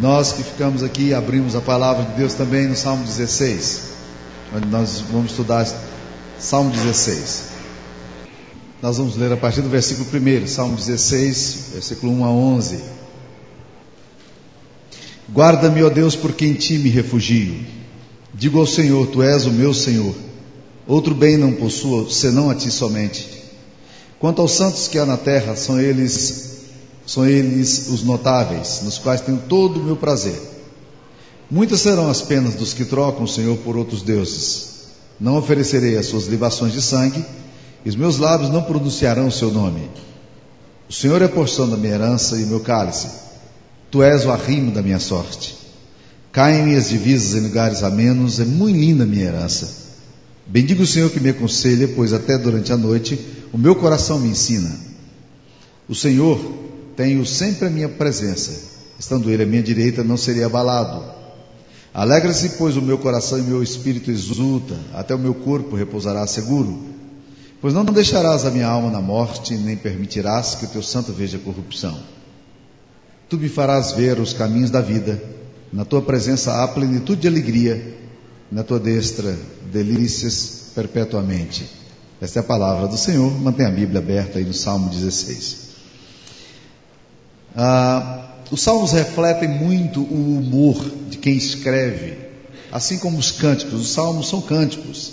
Nós que ficamos aqui, abrimos a palavra de Deus também no Salmo 16, onde nós vamos estudar Salmo 16. Nós vamos ler a partir do versículo 1, Salmo 16, versículo 1 a 11. Guarda-me, ó Deus, porque em ti me refugio. Digo ao Senhor, tu és o meu Senhor. Outro bem não possuo, senão a ti somente. Quanto aos santos que há na terra, são eles são eles os notáveis, nos quais tenho todo o meu prazer. Muitas serão as penas dos que trocam o Senhor por outros deuses. Não oferecerei as suas libações de sangue, e os meus lábios não pronunciarão o seu nome. O Senhor é a porção da minha herança e meu cálice. Tu és o arrimo da minha sorte. Caem minhas divisas em lugares amenos, é muito linda a minha herança. Bendigo o Senhor que me aconselha, pois até durante a noite o meu coração me ensina. O Senhor tenho sempre a minha presença. Estando ele à minha direita, não seria abalado. Alegra-se, pois, o meu coração e o meu espírito exulta, até o meu corpo repousará seguro. Pois não deixarás a minha alma na morte, nem permitirás que o teu santo veja corrupção. Tu me farás ver os caminhos da vida, na tua presença há plenitude de alegria, na tua destra delícias perpetuamente. Esta é a palavra do Senhor. Mantenha a Bíblia aberta aí no Salmo 16. Ah, os salmos refletem muito o humor de quem escreve, assim como os cânticos. Os salmos são cânticos,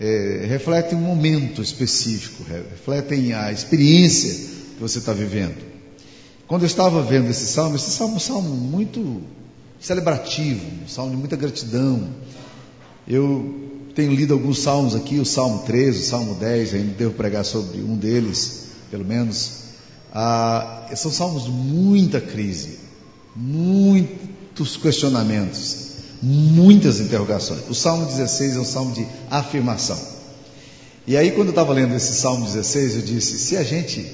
é, refletem um momento específico, refletem a experiência que você está vivendo. Quando eu estava vendo esse salmo, esse salmo é um salmo muito celebrativo, um salmo de muita gratidão. Eu tenho lido alguns salmos aqui, o Salmo 13, o Salmo 10, ainda devo pregar sobre um deles, pelo menos. Ah, são salmos de muita crise, muitos questionamentos, muitas interrogações. O Salmo 16 é um salmo de afirmação. E aí, quando eu estava lendo esse Salmo 16, eu disse: se a gente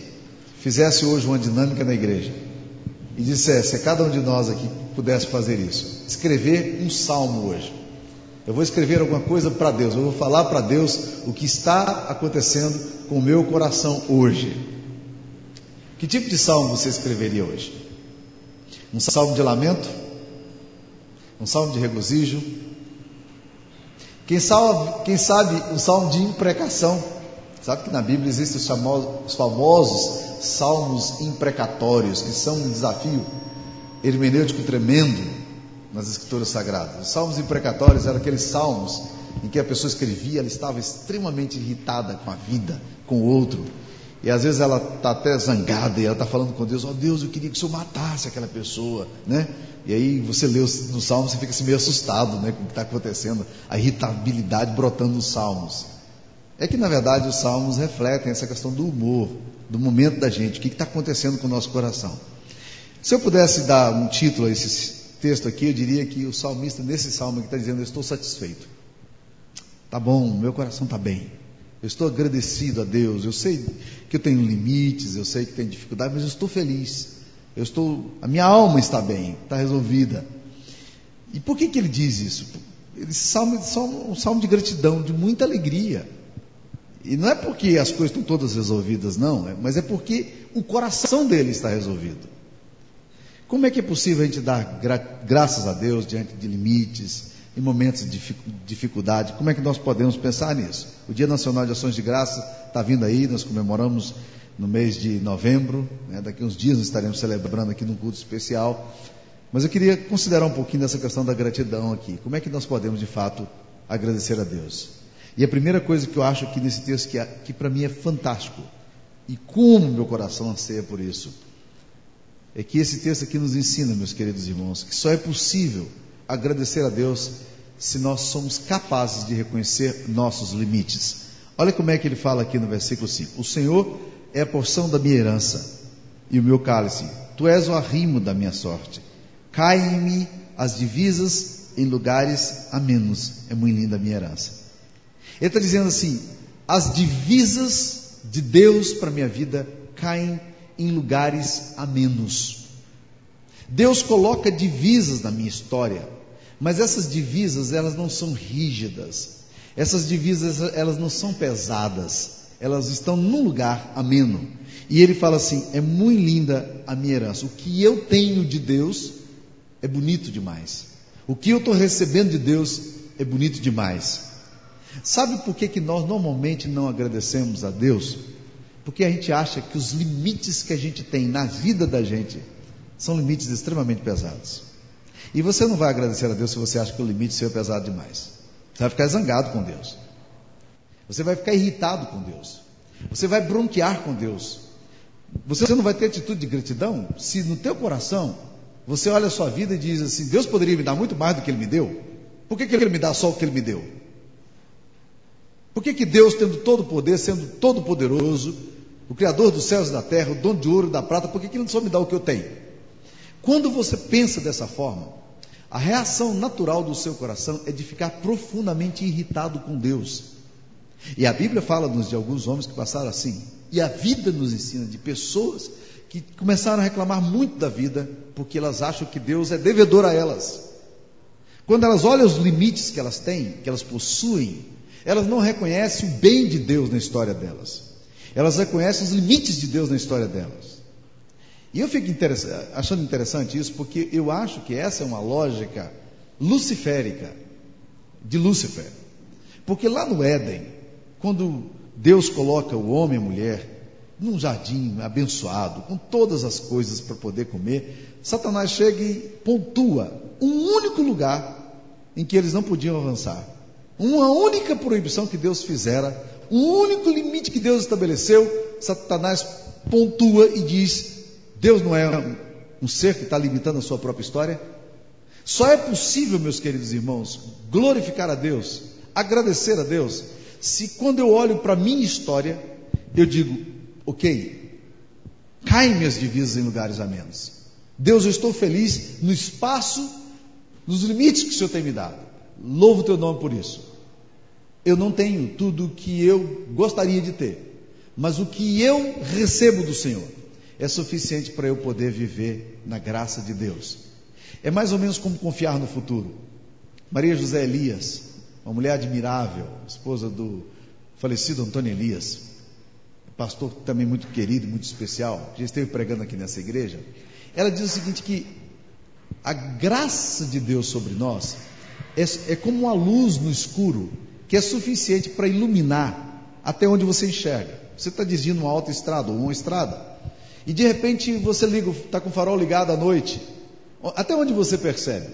fizesse hoje uma dinâmica na igreja e dissesse a cada um de nós aqui pudesse fazer isso, escrever um salmo hoje. Eu vou escrever alguma coisa para Deus, eu vou falar para Deus o que está acontecendo com o meu coração hoje. Que tipo de salmo você escreveria hoje? Um salmo de lamento? Um salmo de regozijo? Quem sabe, quem sabe um salmo de imprecação? Sabe que na Bíblia existem os famosos, os famosos salmos imprecatórios, que são um desafio hermenêutico tremendo nas escrituras sagradas. Os salmos imprecatórios eram aqueles salmos em que a pessoa escrevia, ela estava extremamente irritada com a vida, com o outro, e às vezes ela está até zangada e ela está falando com Deus: Ó oh, Deus, eu queria que o Senhor matasse aquela pessoa, né? E aí você lê no Salmo, você fica assim meio assustado né, com o que está acontecendo, a irritabilidade brotando nos Salmos. É que na verdade os Salmos refletem essa questão do humor, do momento da gente, o que está acontecendo com o nosso coração. Se eu pudesse dar um título a esse texto aqui, eu diria que o salmista, nesse salmo que está dizendo, eu estou satisfeito. Tá bom, meu coração está bem. Eu estou agradecido a Deus. Eu sei que eu tenho limites, eu sei que tenho dificuldade, mas eu estou feliz. Eu estou, a minha alma está bem, está resolvida. E por que, que ele diz isso? Ele salmo, salmo, um salmo de gratidão, de muita alegria. E não é porque as coisas estão todas resolvidas, não, é, mas é porque o coração dele está resolvido. Como é que é possível a gente dar gra graças a Deus diante de limites, em momentos de dificuldade. Como é que nós podemos pensar nisso? O Dia Nacional de Ações de Graça está vindo aí, nós comemoramos no mês de novembro, né? daqui uns dias nós estaremos celebrando aqui num culto especial. Mas eu queria considerar um pouquinho dessa questão da gratidão aqui. Como é que nós podemos, de fato, agradecer a Deus? E a primeira coisa que eu acho aqui nesse texto, que, é, que para mim é fantástico, e como meu coração anseia por isso, é que esse texto aqui nos ensina, meus queridos irmãos, que só é possível agradecer a Deus se nós somos capazes de reconhecer nossos limites. Olha como é que ele fala aqui no versículo 5: O Senhor é a porção da minha herança e o meu cálice, tu és o arrimo da minha sorte. Caem-me as divisas em lugares a menos. É muito linda a minha herança. Ele está dizendo assim: as divisas de Deus para minha vida caem em lugares a menos. Deus coloca divisas na minha história, mas essas divisas elas não são rígidas. Essas divisas elas não são pesadas. Elas estão num lugar ameno. E ele fala assim: é muito linda a minha herança. O que eu tenho de Deus é bonito demais. O que eu estou recebendo de Deus é bonito demais. Sabe por que, que nós normalmente não agradecemos a Deus? Porque a gente acha que os limites que a gente tem na vida da gente são limites extremamente pesados. E você não vai agradecer a Deus se você acha que o limite seu é pesado demais. Você vai ficar zangado com Deus. Você vai ficar irritado com Deus. Você vai bronquear com Deus. Você não vai ter atitude de gratidão se no teu coração você olha a sua vida e diz assim: Deus poderia me dar muito mais do que Ele me deu. Por que, que Ele me dá só o que Ele me deu? Por que, que Deus, tendo todo o poder, sendo todo poderoso, o Criador dos céus e da terra, o dono de ouro e da prata, por que, que Ele só me dá o que eu tenho? Quando você pensa dessa forma, a reação natural do seu coração é de ficar profundamente irritado com Deus. E a Bíblia fala-nos de alguns homens que passaram assim. E a vida nos ensina de pessoas que começaram a reclamar muito da vida porque elas acham que Deus é devedor a elas. Quando elas olham os limites que elas têm, que elas possuem, elas não reconhecem o bem de Deus na história delas. Elas reconhecem os limites de Deus na história delas. E eu fico achando interessante isso porque eu acho que essa é uma lógica luciférica de Lúcifer. Porque lá no Éden, quando Deus coloca o homem e a mulher num jardim abençoado, com todas as coisas para poder comer, Satanás chega e pontua um único lugar em que eles não podiam avançar. Uma única proibição que Deus fizera, um único limite que Deus estabeleceu, Satanás pontua e diz: Deus não é um ser que está limitando a sua própria história? Só é possível, meus queridos irmãos, glorificar a Deus, agradecer a Deus, se quando eu olho para a minha história, eu digo, ok, caem minhas divisas em lugares a menos. Deus, eu estou feliz no espaço, nos limites que o Senhor tem me dado. Louvo o teu nome por isso. Eu não tenho tudo o que eu gostaria de ter, mas o que eu recebo do Senhor é suficiente para eu poder viver na graça de Deus. É mais ou menos como confiar no futuro. Maria José Elias, uma mulher admirável, esposa do falecido Antônio Elias, pastor também muito querido, muito especial, já esteve pregando aqui nessa igreja. Ela diz o seguinte: que a graça de Deus sobre nós é, é como uma luz no escuro que é suficiente para iluminar até onde você enxerga. Você está dirigindo uma autoestrada ou uma estrada, e de repente você liga, está com o farol ligado à noite. Até onde você percebe?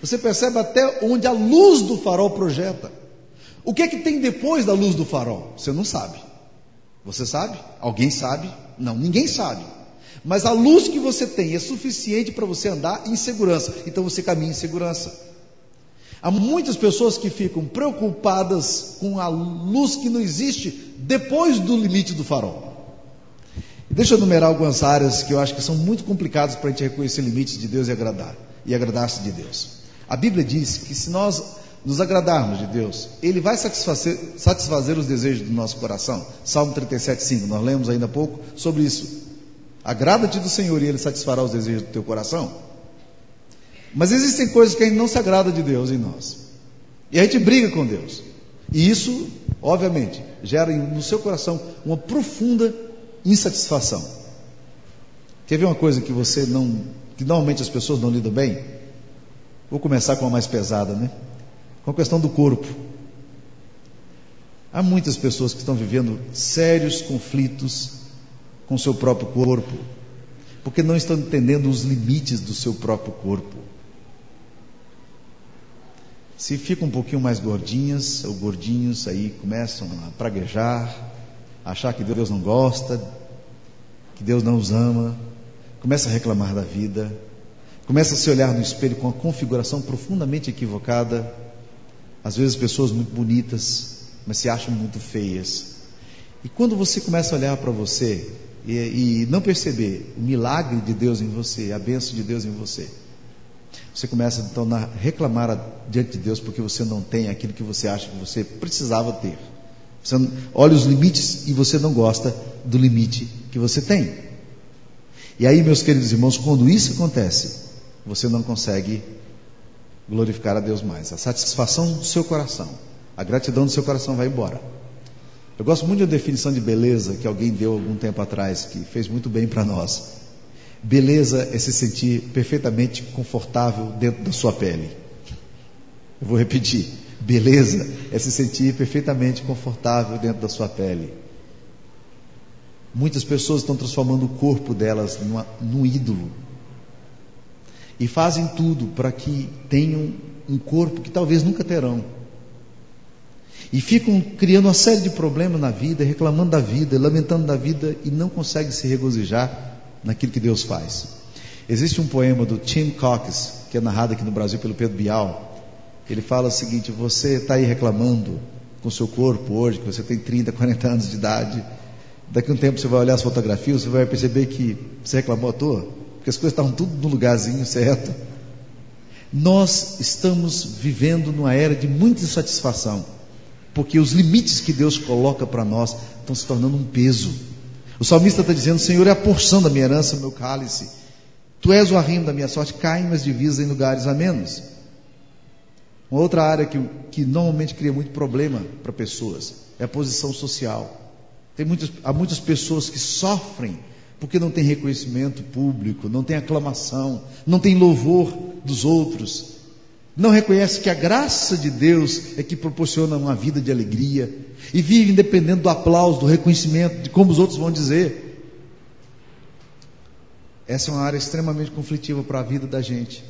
Você percebe até onde a luz do farol projeta. O que é que tem depois da luz do farol? Você não sabe. Você sabe? Alguém sabe? Não, ninguém sabe. Mas a luz que você tem é suficiente para você andar em segurança. Então você caminha em segurança. Há muitas pessoas que ficam preocupadas com a luz que não existe depois do limite do farol. Deixa eu numerar algumas áreas que eu acho que são muito complicadas para a gente reconhecer limites de Deus e agradar e agradar-se de Deus. A Bíblia diz que se nós nos agradarmos de Deus, Ele vai satisfazer, satisfazer os desejos do nosso coração. Salmo 37,5, nós lemos ainda há pouco sobre isso. Agrada-te do Senhor e Ele satisfará os desejos do teu coração. Mas existem coisas que a gente não se agrada de Deus em nós. E a gente briga com Deus. E isso, obviamente, gera no seu coração uma profunda insatisfação. Quer ver uma coisa que você não, que normalmente as pessoas não lidam bem? Vou começar com a mais pesada, né? Com a questão do corpo. Há muitas pessoas que estão vivendo sérios conflitos com o seu próprio corpo, porque não estão entendendo os limites do seu próprio corpo. Se ficam um pouquinho mais gordinhas ou gordinhos, aí começam a praguejar, achar que Deus não gosta, que Deus não os ama, começa a reclamar da vida, começa a se olhar no espelho com a configuração profundamente equivocada, às vezes pessoas muito bonitas, mas se acham muito feias. E quando você começa a olhar para você e, e, não perceber o milagre de Deus em você, a bênção de Deus em você, você começa então a reclamar diante de Deus porque você não tem aquilo que você acha que você precisava ter. Você olha os limites e você não gosta do limite que você tem. E aí, meus queridos irmãos, quando isso acontece, você não consegue glorificar a Deus mais. A satisfação do seu coração, a gratidão do seu coração vai embora. Eu gosto muito da definição de beleza que alguém deu algum tempo atrás, que fez muito bem para nós. Beleza é se sentir perfeitamente confortável dentro da sua pele. Eu vou repetir. Beleza é se sentir perfeitamente confortável dentro da sua pele. Muitas pessoas estão transformando o corpo delas numa, num ídolo. E fazem tudo para que tenham um corpo que talvez nunca terão. E ficam criando uma série de problemas na vida, reclamando da vida, lamentando da vida e não conseguem se regozijar naquilo que Deus faz. Existe um poema do Tim Cox, que é narrado aqui no Brasil pelo Pedro Bial. Ele fala o seguinte: Você está aí reclamando com seu corpo hoje, que você tem 30, 40 anos de idade. Daqui a um tempo você vai olhar as fotografias, você vai perceber que você reclamou à toa, porque as coisas estavam tudo no lugarzinho certo. Nós estamos vivendo numa era de muita insatisfação, porque os limites que Deus coloca para nós estão se tornando um peso. O salmista está dizendo: Senhor, é a porção da minha herança, meu cálice. Tu és o arrimo da minha sorte, caem minhas divisas em lugares a menos. Uma outra área que, que normalmente cria muito problema para pessoas é a posição social. Tem muitas, há muitas pessoas que sofrem porque não tem reconhecimento público, não tem aclamação, não tem louvor dos outros, não reconhece que a graça de Deus é que proporciona uma vida de alegria e vive dependendo do aplauso, do reconhecimento, de como os outros vão dizer. Essa é uma área extremamente conflitiva para a vida da gente.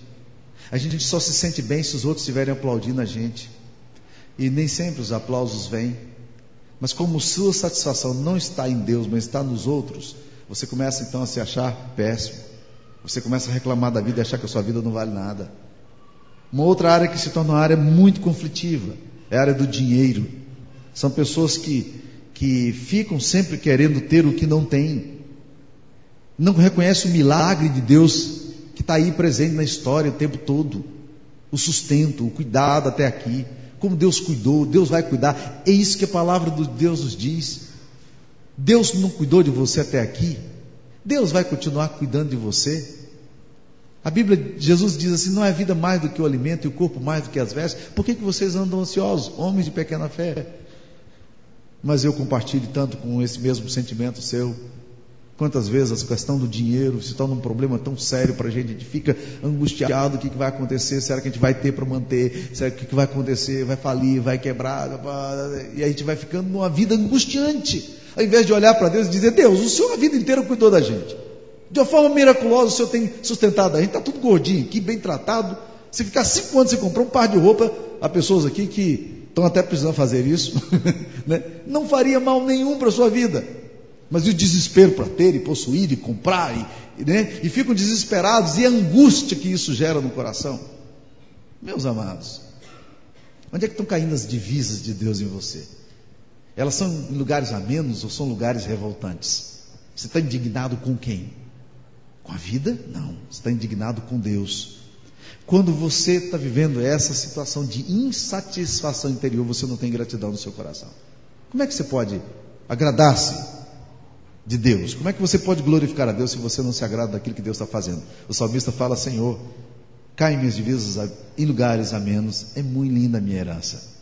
A gente só se sente bem se os outros estiverem aplaudindo a gente. E nem sempre os aplausos vêm. Mas como sua satisfação não está em Deus, mas está nos outros, você começa então a se achar péssimo. Você começa a reclamar da vida e achar que a sua vida não vale nada. Uma outra área que se torna uma área muito conflitiva é a área do dinheiro. São pessoas que, que ficam sempre querendo ter o que não têm. Não reconhecem o milagre de Deus que está aí presente na história o tempo todo. O sustento, o cuidado até aqui. Como Deus cuidou, Deus vai cuidar. É isso que a palavra de Deus nos diz. Deus não cuidou de você até aqui. Deus vai continuar cuidando de você. A Bíblia, Jesus diz assim: não é vida mais do que o alimento e o corpo mais do que as vestes. Por que, que vocês andam ansiosos, homens de pequena fé? Mas eu compartilho tanto com esse mesmo sentimento seu. Quantas vezes a questão do dinheiro se torna um problema tão sério para a gente, a gente fica angustiado: o que, que vai acontecer? Será que a gente vai ter para manter? Será que, que vai acontecer? Vai falir? Vai quebrar? E a gente vai ficando numa vida angustiante, ao invés de olhar para Deus e dizer: Deus, o Senhor a vida inteira cuidou da gente. De uma forma miraculosa, o Senhor tem sustentado a gente, está tudo gordinho aqui, bem tratado. Se ficar cinco anos sem comprar um par de roupa, há pessoas aqui que estão até precisando fazer isso, né? não faria mal nenhum para a sua vida. Mas o desespero para ter e possuir e comprar, e, né? e ficam desesperados, e a angústia que isso gera no coração. Meus amados, onde é que estão caindo as divisas de Deus em você? Elas são em lugares amenos ou são lugares revoltantes? Você está indignado com quem? Com a vida? Não. Você está indignado com Deus. Quando você está vivendo essa situação de insatisfação interior, você não tem gratidão no seu coração. Como é que você pode agradar-se de Deus? Como é que você pode glorificar a Deus se você não se agrada daquilo que Deus está fazendo? O salmista fala: Senhor, cai minhas divisas em lugares a menos, é muito linda a minha herança.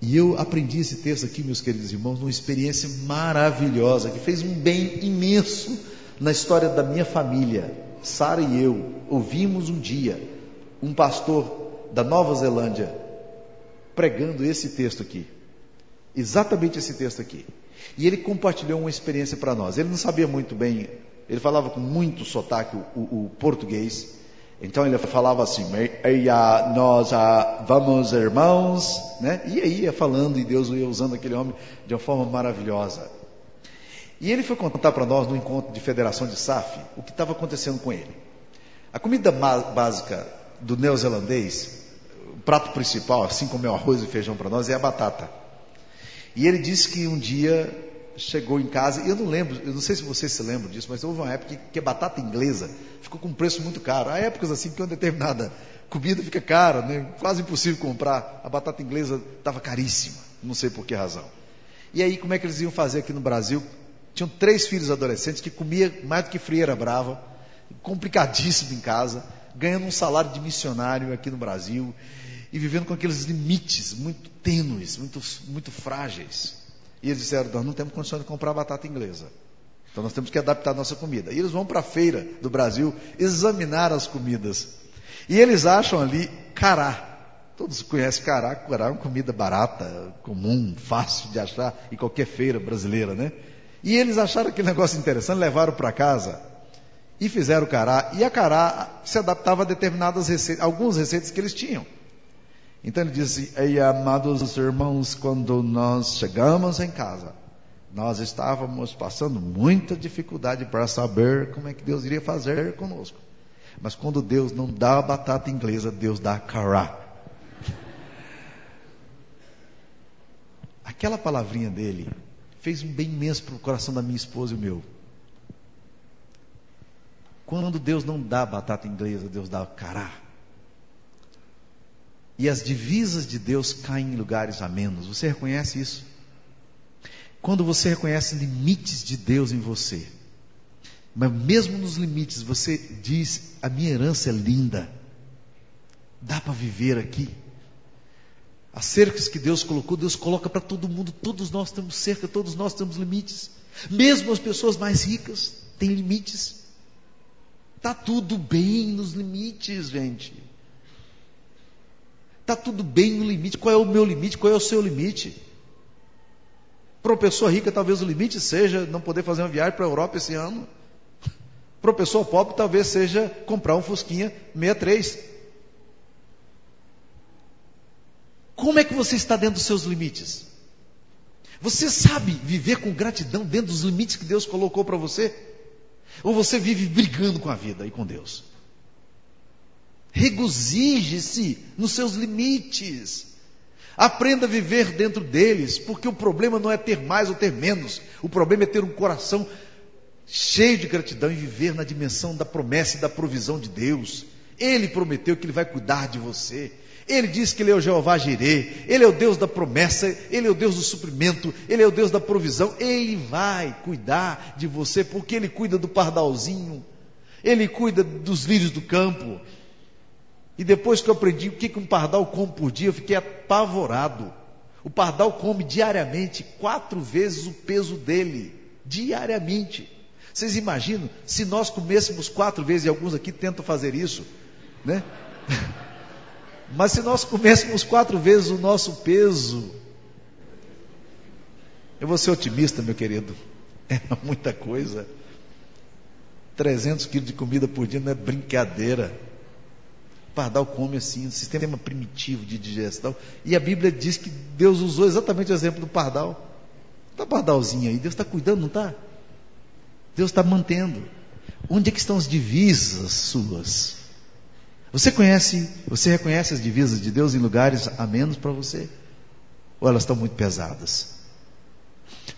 E eu aprendi esse texto aqui, meus queridos irmãos, numa experiência maravilhosa, que fez um bem imenso na história da minha família, Sara e eu, ouvimos um dia um pastor da Nova Zelândia pregando esse texto aqui. Exatamente esse texto aqui. E ele compartilhou uma experiência para nós. Ele não sabia muito bem, ele falava com muito sotaque o, o, português. Então ele falava assim, nós a, vamos irmãos, né? E aí ia falando e Deus ia usando aquele homem de uma forma maravilhosa. E ele foi contar para nós no encontro de federação de SAF o que estava acontecendo com ele. A comida básica do neozelandês, o prato principal, assim como é o arroz e feijão para nós, é a batata. E ele disse que um dia chegou em casa, e eu não lembro, eu não sei se vocês se lembram disso, mas houve uma época que, a batata inglesa ficou com um preço muito caro. Há épocas assim que uma determinada comida fica cara, né? quase impossível comprar. A batata inglesa estava caríssima, não sei por que razão. E aí, como é que eles iam fazer aqui no Brasil? Tinham três filhos adolescentes que comia mais do que frieira brava, complicadíssimo em casa, ganhando um salário de missionário aqui no Brasil e vivendo com aqueles limites muito tênues, muito, muito frágeis. E eles disseram: Nós não temos condições de comprar batata inglesa. Então nós temos que adaptar a nossa comida. E eles vão para a feira do Brasil examinar as comidas. E eles acham ali cará. Todos conhecem cará, cará é uma comida barata, comum, fácil de achar em qualquer feira brasileira, né? E eles acharam aquele negócio interessante, levaram para casa e fizeram cará. E a cará se adaptava a determinadas receitas, algumas receitas que eles tinham. Então ele disse: Ei, amados irmãos, quando nós chegamos em casa, nós estávamos passando muita dificuldade para saber como é que Deus iria fazer conosco. Mas quando Deus não dá a batata inglesa, Deus dá cará. Aquela palavrinha dele fez um bem imenso para o coração da minha esposa e o meu. Quando Deus não dá batata inglesa, Deus dá cará. E as divisas de Deus caem em lugares a menos. Você reconhece isso? Quando você reconhece limites de Deus em você, mas mesmo nos limites você diz: a minha herança é linda, dá para viver aqui. As cercas que Deus colocou, Deus coloca para todo mundo. Todos nós temos cerca, todos nós temos limites. Mesmo as pessoas mais ricas têm limites. Tá tudo bem nos limites, gente. Tá tudo bem no limite. Qual é o meu limite? Qual é o seu limite? Para uma pessoa rica, talvez o limite seja não poder fazer uma viagem para a Europa esse ano. Para uma pessoa pobre, talvez seja comprar um Fusquinha 63. Como é que você está dentro dos seus limites? Você sabe viver com gratidão dentro dos limites que Deus colocou para você? Ou você vive brigando com a vida e com Deus? Regozije-se nos seus limites. Aprenda a viver dentro deles, porque o problema não é ter mais ou ter menos, o problema é ter um coração cheio de gratidão e viver na dimensão da promessa e da provisão de Deus. Ele prometeu que Ele vai cuidar de você. Ele diz que Ele é o Jeová Jirê, Ele é o Deus da promessa, Ele é o Deus do suprimento, Ele é o Deus da provisão. Ele vai cuidar de você, porque Ele cuida do pardalzinho, Ele cuida dos lírios do campo, e depois que eu aprendi o que um pardal come por dia, eu fiquei apavorado. O pardal come diariamente quatro vezes o peso dele. Diariamente. Vocês imaginam se nós comêssemos quatro vezes, e alguns aqui tentam fazer isso, né? Mas se nós comêssemos quatro vezes o nosso peso, eu vou ser otimista, meu querido. É muita coisa. 300 quilos de comida por dia não é brincadeira pardal come assim, um sistema primitivo de digestão. E a Bíblia diz que Deus usou exatamente o exemplo do pardal. Está pardalzinho aí, Deus está cuidando, não está? Deus está mantendo. Onde é que estão as divisas suas? Você conhece, você reconhece as divisas de Deus em lugares a menos para você? Ou elas estão muito pesadas?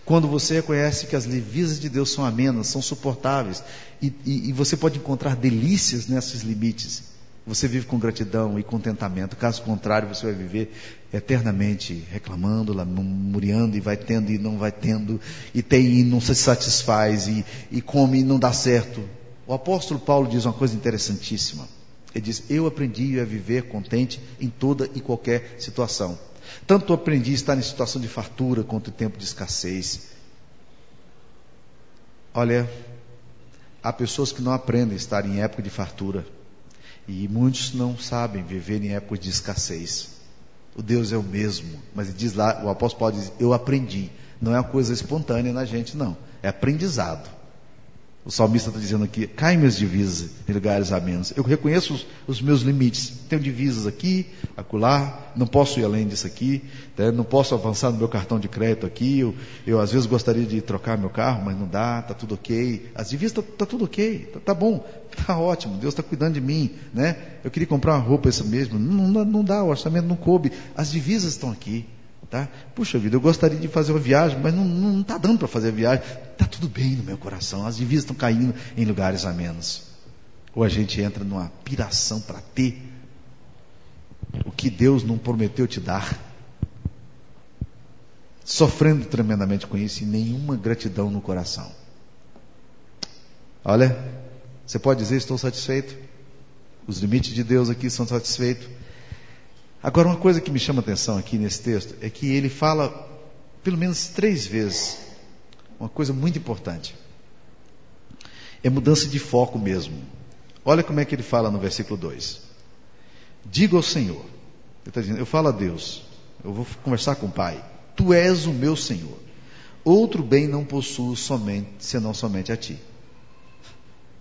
Quando você reconhece que as divisas de Deus são amenas, são suportáveis, e, e, e você pode encontrar delícias nesses limites, você vive com gratidão e contentamento. Caso contrário, você vai viver eternamente reclamando, murmurando e vai tendo e não vai tendo, e tem e não se satisfaz, e, e come e não dá certo. O apóstolo Paulo diz uma coisa interessantíssima. Ele diz: Eu aprendi a viver contente em toda e qualquer situação. Tanto aprendi a estar em situação de fartura quanto em tempo de escassez. Olha, há pessoas que não aprendem a estar em época de fartura. E muitos não sabem viver em épocas de escassez. O Deus é o mesmo, mas diz lá, o apóstolo Paulo diz, eu aprendi. Não é uma coisa espontânea na gente, não. É aprendizado. O salmista está dizendo aqui: caem minhas divisas em lugares a menos. Eu reconheço os, os, meus limites. Tenho divisas aqui, acolá, não posso ir além disso aqui, né? não posso avançar no meu cartão de crédito aqui. Eu, eu, às vezes gostaria de trocar meu carro, mas não dá, está tudo ok. As divisas está tá tudo ok, está tá bom, está ótimo, Deus está cuidando de mim. Né? Eu queria comprar uma roupa essa mesmo, não, não, não dá, o orçamento não coube. As divisas estão aqui. Tá? Puxa vida, eu gostaria de fazer uma viagem, mas não está dando para fazer a viagem. Está tudo bem no meu coração, as divisas estão caindo em lugares a menos. Ou a gente entra numa piração para ter o que Deus não prometeu te dar, sofrendo tremendamente com isso e nenhuma gratidão no coração. Olha, você pode dizer: estou satisfeito. Os limites de Deus aqui são satisfeitos. Agora, uma coisa que me chama atenção aqui nesse texto é que ele fala pelo menos três vezes uma coisa muito importante. É mudança de foco mesmo. Olha como é que ele fala no versículo 2. Diga ao Senhor, ele está dizendo, eu falo a Deus, eu vou conversar com o Pai, Tu és o meu Senhor. Outro bem não possuo somente, senão somente a Ti.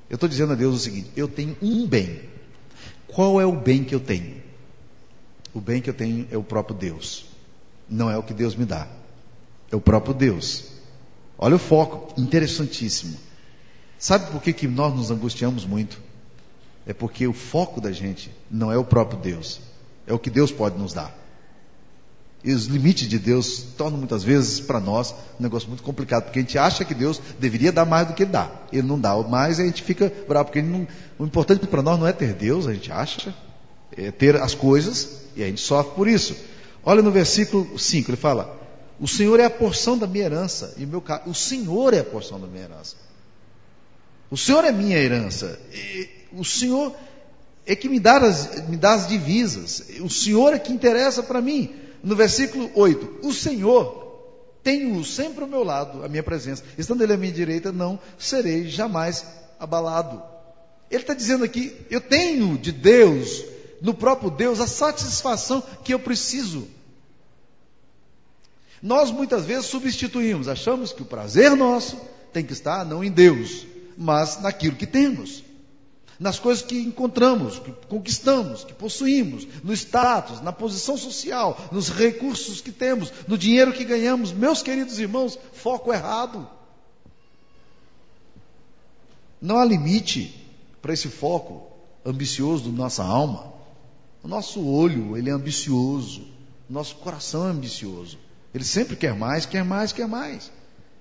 Eu estou dizendo a Deus o seguinte: eu tenho um bem. Qual é o bem que eu tenho? O bem que eu tenho é o próprio Deus. Não é o que Deus me dá. É o próprio Deus. Olha o foco, interessantíssimo. Sabe por que, que nós nos angustiamos muito? É porque o foco da gente não é o próprio Deus, é o que Deus pode nos dar. E os limites de Deus tornam muitas vezes para nós um negócio muito complicado, porque a gente acha que Deus deveria dar mais do que ele dá. Ele não dá mais e a gente fica bravo, porque não, o importante para nós não é ter Deus, a gente acha, é ter as coisas e a gente sofre por isso. Olha no versículo 5, ele fala: O Senhor é a porção da minha herança, e o meu o Senhor é a porção da minha herança. O Senhor é minha herança. E o Senhor é que me dá, as, me dá as divisas. O Senhor é que interessa para mim. No versículo 8: O Senhor tenho sempre ao meu lado, a minha presença. Estando ele à minha direita, não serei jamais abalado. Ele está dizendo aqui: eu tenho de Deus, no próprio Deus, a satisfação que eu preciso. Nós muitas vezes substituímos, achamos que o prazer nosso tem que estar não em Deus, mas naquilo que temos nas coisas que encontramos, que conquistamos, que possuímos, no status, na posição social, nos recursos que temos, no dinheiro que ganhamos. Meus queridos irmãos, foco errado. Não há limite para esse foco ambicioso da nossa alma. O nosso olho, ele é ambicioso. O nosso coração é ambicioso. Ele sempre quer mais, quer mais, quer mais.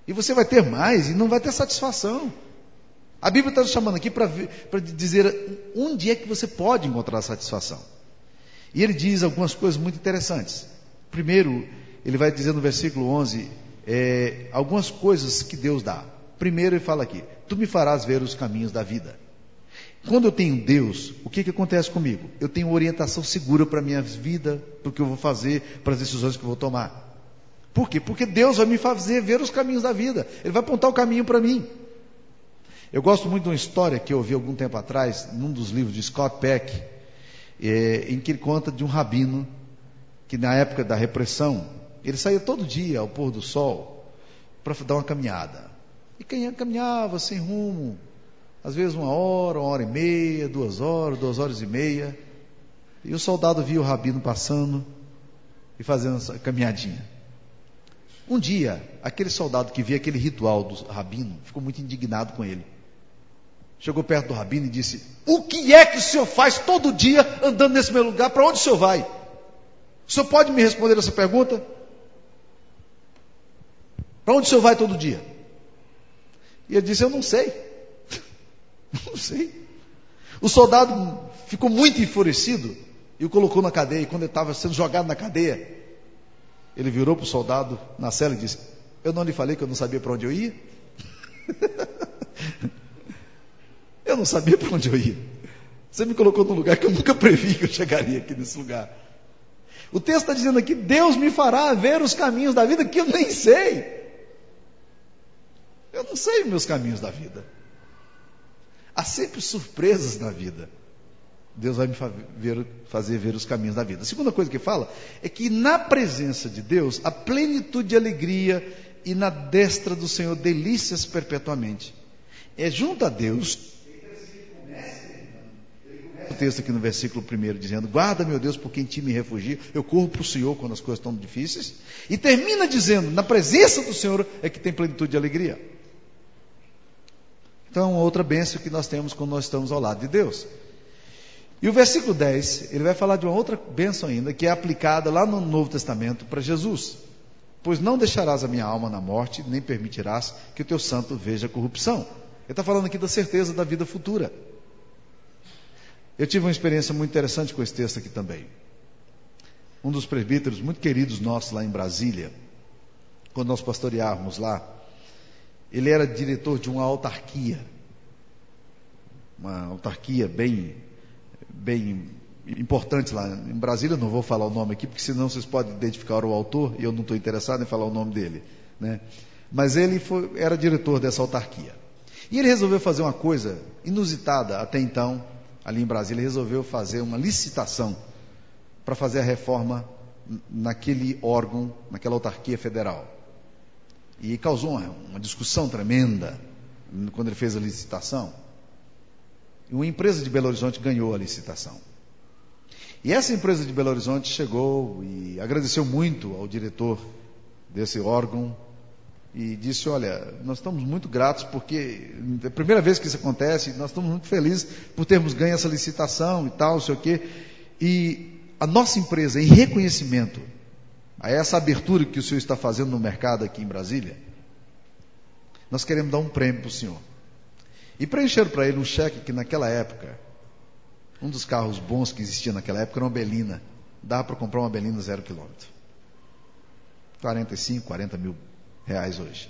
E você vai ter mais e não vai ter satisfação. A Bíblia está nos chamando aqui para dizer onde é que você pode encontrar satisfação. E ele diz algumas coisas muito interessantes. Primeiro, ele vai dizer no versículo 11 é, algumas coisas que Deus dá. Primeiro, ele fala aqui: Tu me farás ver os caminhos da vida. Quando eu tenho Deus, o que, que acontece comigo? Eu tenho orientação segura para a minha vida, para o que eu vou fazer, para as decisões que eu vou tomar. Por quê? Porque Deus vai me fazer ver os caminhos da vida. Ele vai apontar o caminho para mim. Eu gosto muito de uma história que eu ouvi algum tempo atrás, num dos livros de Scott Peck, é, em que ele conta de um rabino que na época da repressão, ele saía todo dia ao pôr do sol para dar uma caminhada. E quem caminhava sem rumo, às vezes uma hora, uma hora e meia, duas horas, duas horas e meia. E o soldado via o rabino passando e fazendo essa caminhadinha. Um dia, aquele soldado que via aquele ritual do rabino ficou muito indignado com ele. Chegou perto do rabino e disse: O que é que o senhor faz todo dia andando nesse meu lugar? Para onde o senhor vai? O senhor pode me responder essa pergunta? Para onde o senhor vai todo dia? E ele disse: Eu não sei. não sei. O soldado ficou muito enfurecido e o colocou na cadeia. E quando ele estava sendo jogado na cadeia, ele virou para o soldado na cela e disse: Eu não lhe falei que eu não sabia para onde eu ia? Eu não sabia para onde eu ia. Você me colocou num lugar que eu nunca previ que eu chegaria aqui nesse lugar. O texto está dizendo aqui: Deus me fará ver os caminhos da vida que eu nem sei. Eu não sei meus caminhos da vida. Há sempre surpresas na vida. Deus vai me fazer ver os caminhos da vida. A segunda coisa que fala é que na presença de Deus há plenitude de alegria e na destra do Senhor delícias perpetuamente. É junto a Deus o texto aqui no versículo 1 dizendo: Guarda, meu Deus, por quem ti me refugio, eu corro para o Senhor quando as coisas estão difíceis. E termina dizendo: Na presença do Senhor é que tem plenitude de alegria. Então, outra bênção que nós temos quando nós estamos ao lado de Deus. E o versículo 10, ele vai falar de uma outra bênção ainda, que é aplicada lá no Novo Testamento para Jesus. Pois não deixarás a minha alma na morte, nem permitirás que o teu santo veja corrupção. Ele está falando aqui da certeza da vida futura. Eu tive uma experiência muito interessante com esse texto aqui também. Um dos presbíteros muito queridos nossos lá em Brasília, quando nós pastoreávamos lá, ele era diretor de uma autarquia, uma autarquia bem, bem importante lá em Brasília. Não vou falar o nome aqui, porque senão vocês podem identificar o autor e eu não estou interessado em falar o nome dele, né? Mas ele foi, era diretor dessa autarquia. E ele resolveu fazer uma coisa inusitada até então, ali em Brasília, ele resolveu fazer uma licitação para fazer a reforma naquele órgão, naquela autarquia federal. E causou uma, uma discussão tremenda quando ele fez a licitação. Uma empresa de Belo Horizonte ganhou a licitação. E essa empresa de Belo Horizonte chegou e agradeceu muito ao diretor desse órgão e disse: Olha, nós estamos muito gratos porque é a primeira vez que isso acontece, nós estamos muito felizes por termos ganho essa licitação e tal, sei o quê. E a nossa empresa, em reconhecimento a essa abertura que o senhor está fazendo no mercado aqui em Brasília, nós queremos dar um prêmio para o senhor. E preencheram para ele um cheque que naquela época, um dos carros bons que existia naquela época era uma Belina. Dava para comprar uma Belina zero quilômetro. 45, 40 mil reais hoje.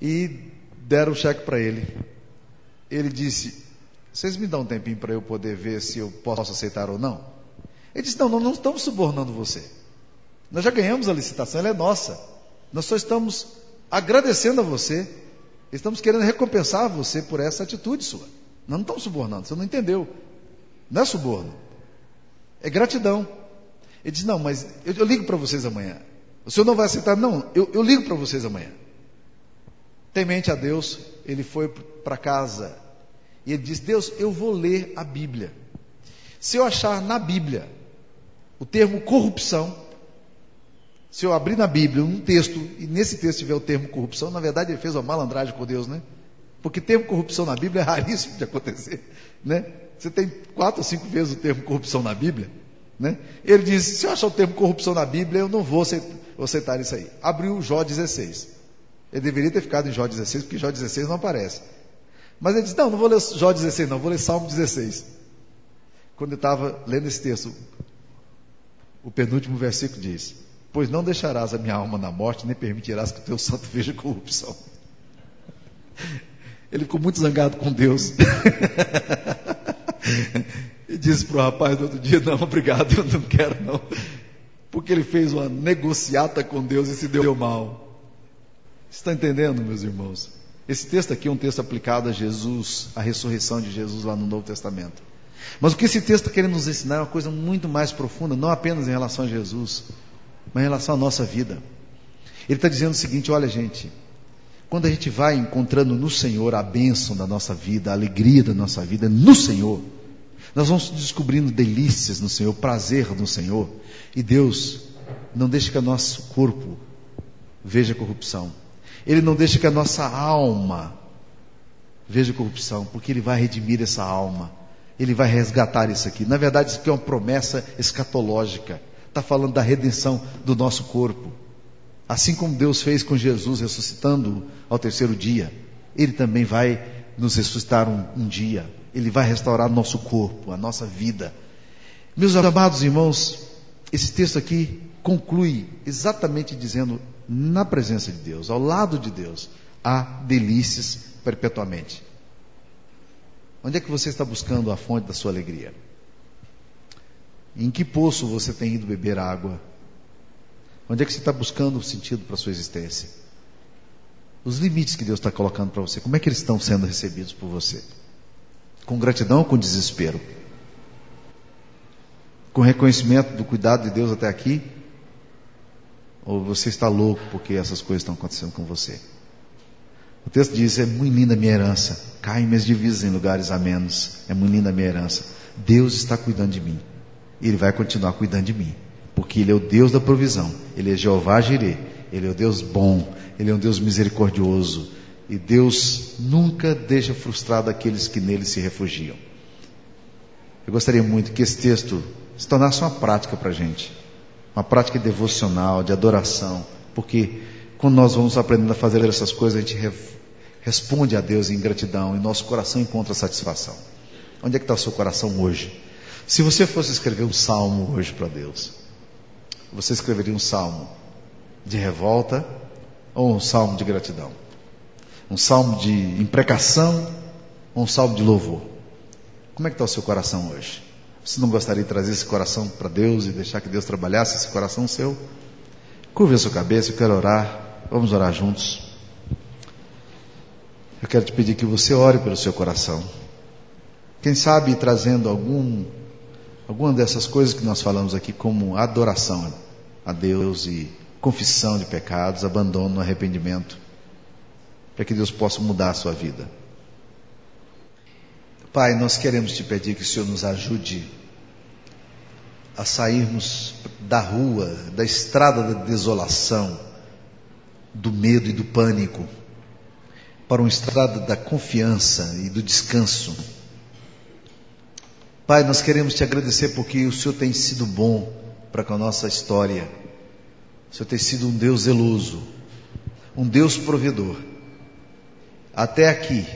E deram o cheque para ele. Ele disse: Vocês me dão um tempinho para eu poder ver se eu posso aceitar ou não? Ele disse: Não, nós não estamos subornando você. Nós já ganhamos a licitação, ela é nossa. Nós só estamos agradecendo a você. Estamos querendo recompensar você por essa atitude sua. Nós não estamos subornando, você não entendeu. Não é suborno. É gratidão. Ele disse: Não, mas eu, eu ligo para vocês amanhã. O senhor não vai aceitar? Não, eu, eu ligo para vocês amanhã. Temente a Deus, ele foi para casa e ele disse: Deus, eu vou ler a Bíblia. Se eu achar na Bíblia o termo corrupção, se eu abrir na Bíblia um texto e nesse texto tiver o termo corrupção, na verdade ele fez uma malandragem com Deus, né? Porque termo corrupção na Bíblia é raríssimo de acontecer, né? Você tem quatro ou cinco vezes o termo corrupção na Bíblia, né? Ele diz: se eu achar o termo corrupção na Bíblia, eu não vou aceitar vou aceitar isso aí. Abriu Jó 16. Ele deveria ter ficado em Jó 16, porque Jó 16 não aparece. Mas ele disse: Não, não vou ler Jó 16, não, vou ler Salmo 16. Quando eu estava lendo esse texto, o penúltimo versículo diz: Pois não deixarás a minha alma na morte, nem permitirás que o teu santo veja corrupção. Ele ficou muito zangado com Deus. e disse para o rapaz no outro dia: Não, obrigado, eu não quero não porque ele fez uma negociata com Deus e se deu mal. Está entendendo, meus irmãos? Esse texto aqui é um texto aplicado a Jesus, a ressurreição de Jesus lá no Novo Testamento. Mas o que esse texto está querendo nos ensinar é uma coisa muito mais profunda, não apenas em relação a Jesus, mas em relação à nossa vida. Ele está dizendo o seguinte: olha, gente, quando a gente vai encontrando no Senhor a bênção da nossa vida, a alegria da nossa vida, no Senhor, nós vamos descobrindo delícias no Senhor, prazer no Senhor. E Deus não deixa que o nosso corpo veja corrupção. Ele não deixa que a nossa alma veja corrupção, porque Ele vai redimir essa alma. Ele vai resgatar isso aqui. Na verdade, isso aqui é uma promessa escatológica. Está falando da redenção do nosso corpo. Assim como Deus fez com Jesus ressuscitando ao terceiro dia, Ele também vai nos ressuscitar um, um dia. Ele vai restaurar nosso corpo, a nossa vida. Meus amados irmãos, esse texto aqui conclui exatamente dizendo: na presença de Deus, ao lado de Deus, há delícias perpetuamente. Onde é que você está buscando a fonte da sua alegria? Em que poço você tem ido beber água? Onde é que você está buscando o sentido para a sua existência? Os limites que Deus está colocando para você, como é que eles estão sendo recebidos por você? Com gratidão ou com desespero? Com reconhecimento do cuidado de Deus até aqui? Ou você está louco porque essas coisas estão acontecendo com você? O texto diz: É muito linda a minha herança, caem minhas divisas em lugares a menos, é muito linda a minha herança. Deus está cuidando de mim, e Ele vai continuar cuidando de mim, porque Ele é o Deus da provisão, Ele é Jeová Jireh, Ele é o Deus bom, Ele é um Deus misericordioso, e Deus nunca deixa frustrado aqueles que nele se refugiam. Eu gostaria muito que esse texto se tornasse uma prática para a gente, uma prática devocional, de adoração, porque quando nós vamos aprendendo a fazer essas coisas, a gente re responde a Deus em gratidão e nosso coração encontra satisfação. Onde é que está o seu coração hoje? Se você fosse escrever um salmo hoje para Deus, você escreveria um salmo de revolta ou um salmo de gratidão? Um salmo de imprecação ou um salmo de louvor? Como é que está o seu coração hoje? Você não gostaria de trazer esse coração para Deus e deixar que Deus trabalhasse esse coração seu? Curva a sua cabeça, eu quero orar. Vamos orar juntos. Eu quero te pedir que você ore pelo seu coração. Quem sabe trazendo algum, alguma dessas coisas que nós falamos aqui como adoração a Deus e confissão de pecados, abandono, arrependimento, para que Deus possa mudar a sua vida. Pai, nós queremos te pedir que o Senhor nos ajude a sairmos da rua, da estrada da desolação, do medo e do pânico, para uma estrada da confiança e do descanso. Pai, nós queremos te agradecer porque o Senhor tem sido bom para com a nossa história. O Senhor tem sido um Deus zeloso, um Deus provedor. Até aqui,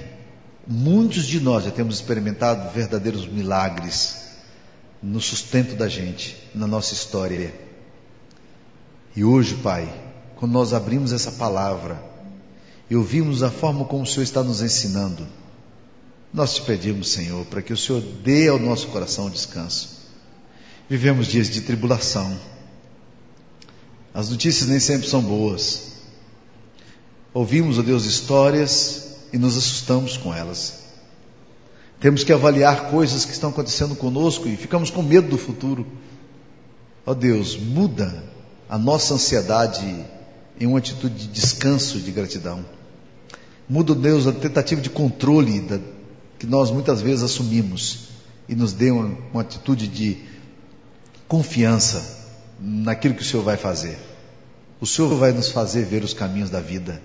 muitos de nós já temos experimentado verdadeiros milagres no sustento da gente, na nossa história. E hoje, Pai, quando nós abrimos essa palavra e ouvimos a forma como o Senhor está nos ensinando, nós te pedimos, Senhor, para que o Senhor dê ao nosso coração descanso. Vivemos dias de tribulação. As notícias nem sempre são boas. Ouvimos, ó Deus, histórias e nos assustamos com elas. Temos que avaliar coisas que estão acontecendo conosco e ficamos com medo do futuro. Ó Deus, muda a nossa ansiedade em uma atitude de descanso e de gratidão. Muda, Deus, a tentativa de controle da, que nós muitas vezes assumimos e nos dê uma, uma atitude de confiança naquilo que o Senhor vai fazer. O Senhor vai nos fazer ver os caminhos da vida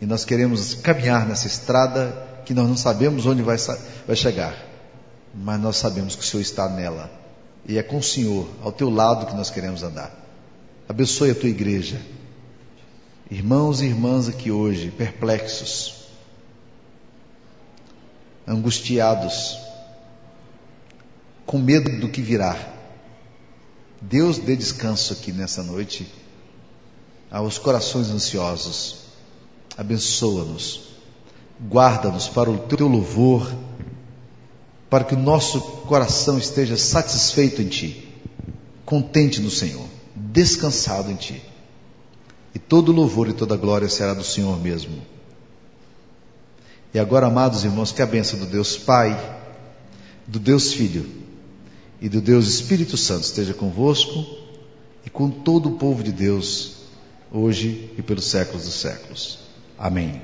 e nós queremos caminhar nessa estrada que nós não sabemos onde vai, vai chegar, mas nós sabemos que o Senhor está nela. E é com o Senhor, ao teu lado, que nós queremos andar. Abençoe a tua igreja. Irmãos e irmãs aqui hoje, perplexos, angustiados, com medo do que virá. Deus dê descanso aqui nessa noite aos corações ansiosos. Abençoa-nos guarda-nos para o teu louvor, para que o nosso coração esteja satisfeito em Ti, contente no Senhor, descansado em Ti. E todo louvor e toda glória será do Senhor mesmo. E agora, amados irmãos, que a bênção do Deus Pai, do Deus Filho e do Deus Espírito Santo esteja convosco e com todo o povo de Deus, hoje e pelos séculos dos séculos. Amém.